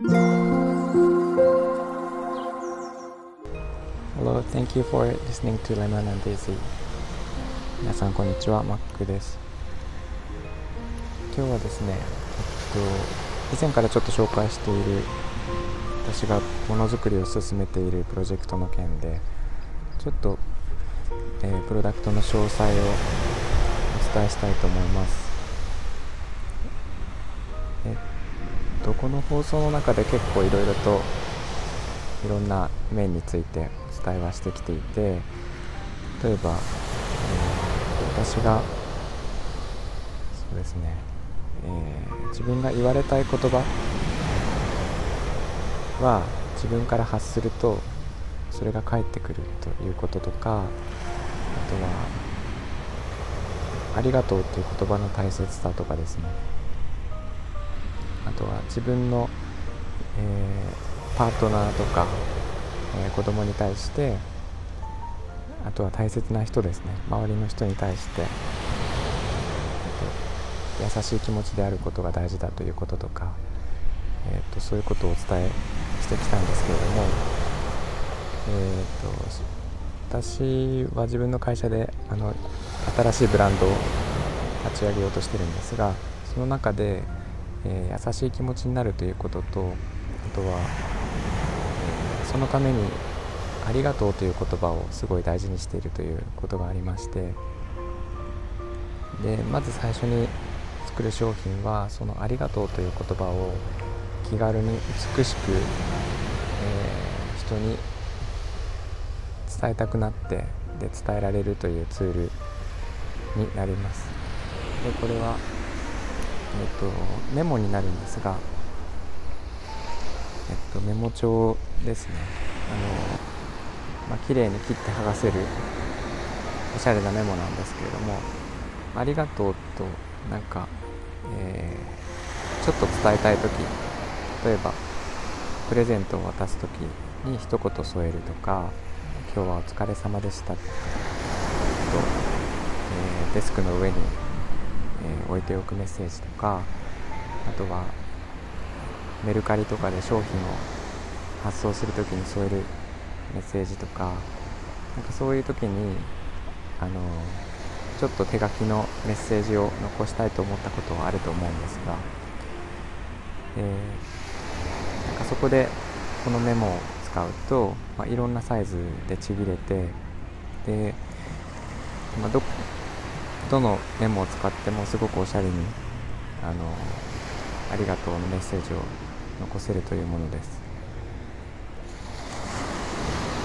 Hello, thank you for listening to Lemon and Daisy. 皆さんこんにちは、マックです。今日はですね、えっと、以前からちょっと紹介している私がものづくりを進めているプロジェクトの件でちょっと、えー、プロダクトの詳細をお伝えしたいと思いますとこの放送の中で結構いろいろといろんな面についてお伝えはしてきていて例えば、えー、私がそうですね、えー、自分が言われたい言葉は自分から発するとそれが返ってくるということとかあとは「ありがとう」という言葉の大切さとかですね。自分の、えー、パートナーとか、えー、子供に対してあとは大切な人ですね。周りの人に対して優しい気持ちであることが大事だということとか、えーと、そういうことをお伝えしてきたんですけれども、えーと、私は自分の会社であの新しいブランドを立ち上げようとしてるんですがその中で、えー、優しい気持ちになるということとあとは、えー、そのためにありがとうという言葉をすごい大事にしているということがありましてでまず最初に作る商品はそのありがとうという言葉を気軽に美しく、えー、人に伝えたくなってで伝えられるというツールになります。でこれは、えっと、メモになるんですが、えっと、メモ帳ですね。あの、まあ綺麗に切って剥がせるおしゃれなメモなんですけれども「ありがとう」となんか、えー、ちょっと伝えたい時例えばプレゼントを渡す時に一言添えるとか「今日はお疲れ様でした」と、えー、デスクの上に、置いておくメッセージとかあとはメルカリとかで商品を発送する時に添えるメッセージとかなんかそういう時にあのちょっと手書きのメッセージを残したいと思ったことはあると思うんですが、えーかそこでこのメモを使うと、まあ、いろんなサイズでちぎれてで、まあ、どどのメモを使ってもすごくおしゃれにあのありがとうのメッセージを残せるというものです。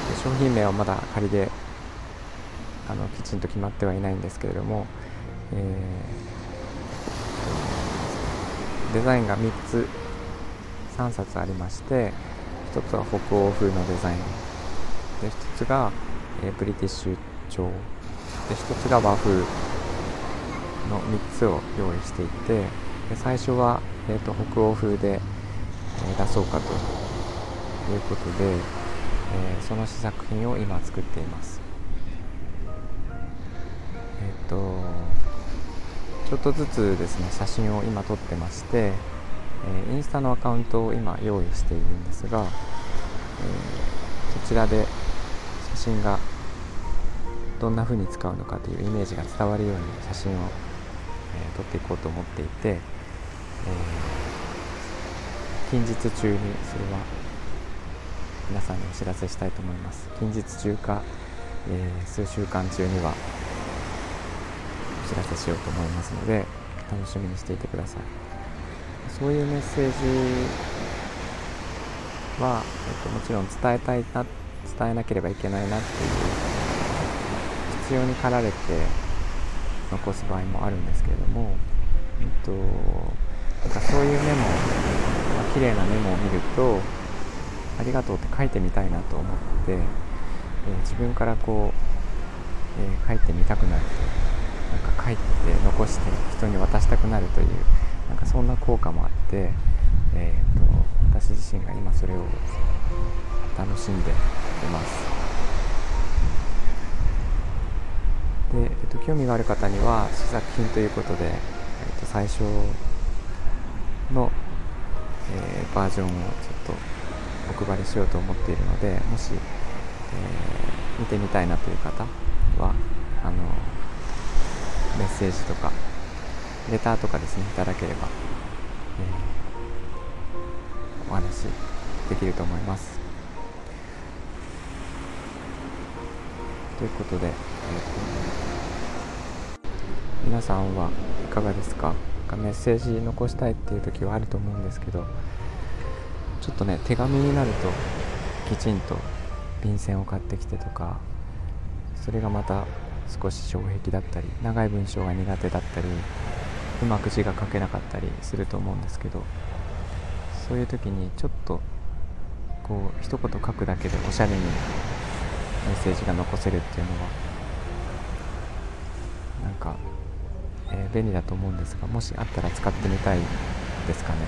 で商品名はまだ仮であのきちんと決まってはいないんですけれども、えー、デザインが3つ3冊ありまして1つは北欧風のデザイン。で1つが、えー、ブリティッシュ調。で1つが和風。の3つを用意していて最初は、えーと、北欧風で、え、出そうかということで、え、その試作品を今作っています。えっ、ー、とちょっとずつですね写真を今撮ってましてえインスタのアカウントを今用意しているんですが、えそちらで写真がどんな風に使うのかというイメージが伝わるように写真を、え撮っていこうと思っていて、え近日中にそれは皆さんにお知らせしたいと思います。近日中か、えー、数週間中にはお知らせしようと思いますので楽しみにしていてください。そういうメッセージは、えっと、もちろん伝えたいな伝えなければいけないなっていう必要に駆られて残す場合もあるんですけれども、えっと、なんかそういうメモ、まあ、綺麗なメモを見るとありがとうって書いてみたいなと思って、えー、自分からこう、えー、書いてみたくなるとなんか書いて残して人に渡したくなるというなんかそんな効果もあって、えーと、私自身が今それを楽しんでいますで、えーと、興味がある方には試作品ということで、えーと、最初の、えバージョンをちょっとお配りしようと思っているのでもし、えー、見てみたいなという方はあのメッセージとかレターとかですねいただければ、えー、お話できると思います。ということで、えー、皆さんはいかがですか？メッセージ残したいっていう時はあると思うんですけどちょっとね手紙になるときちんと便箋を買ってきてとかそれがまた少し障壁だったり長い文章が苦手だったりうまく字が書けなかったりすると思うんですけどそういう時にちょっとこう一言書くだけでおしゃれにメッセージが残せるっていうのはなんか、えー、便利だと思うんですがもしあったら使ってみたいですかね。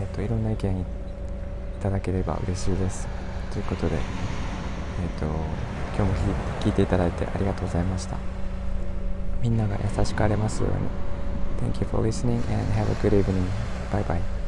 えーと、いろんな意見いただければ嬉しいです。ということで、えーと、今日も聞いていただいてありがとうございました。みんなが優しくあれますように。Thank you for listening and have a good evening. Bye bye.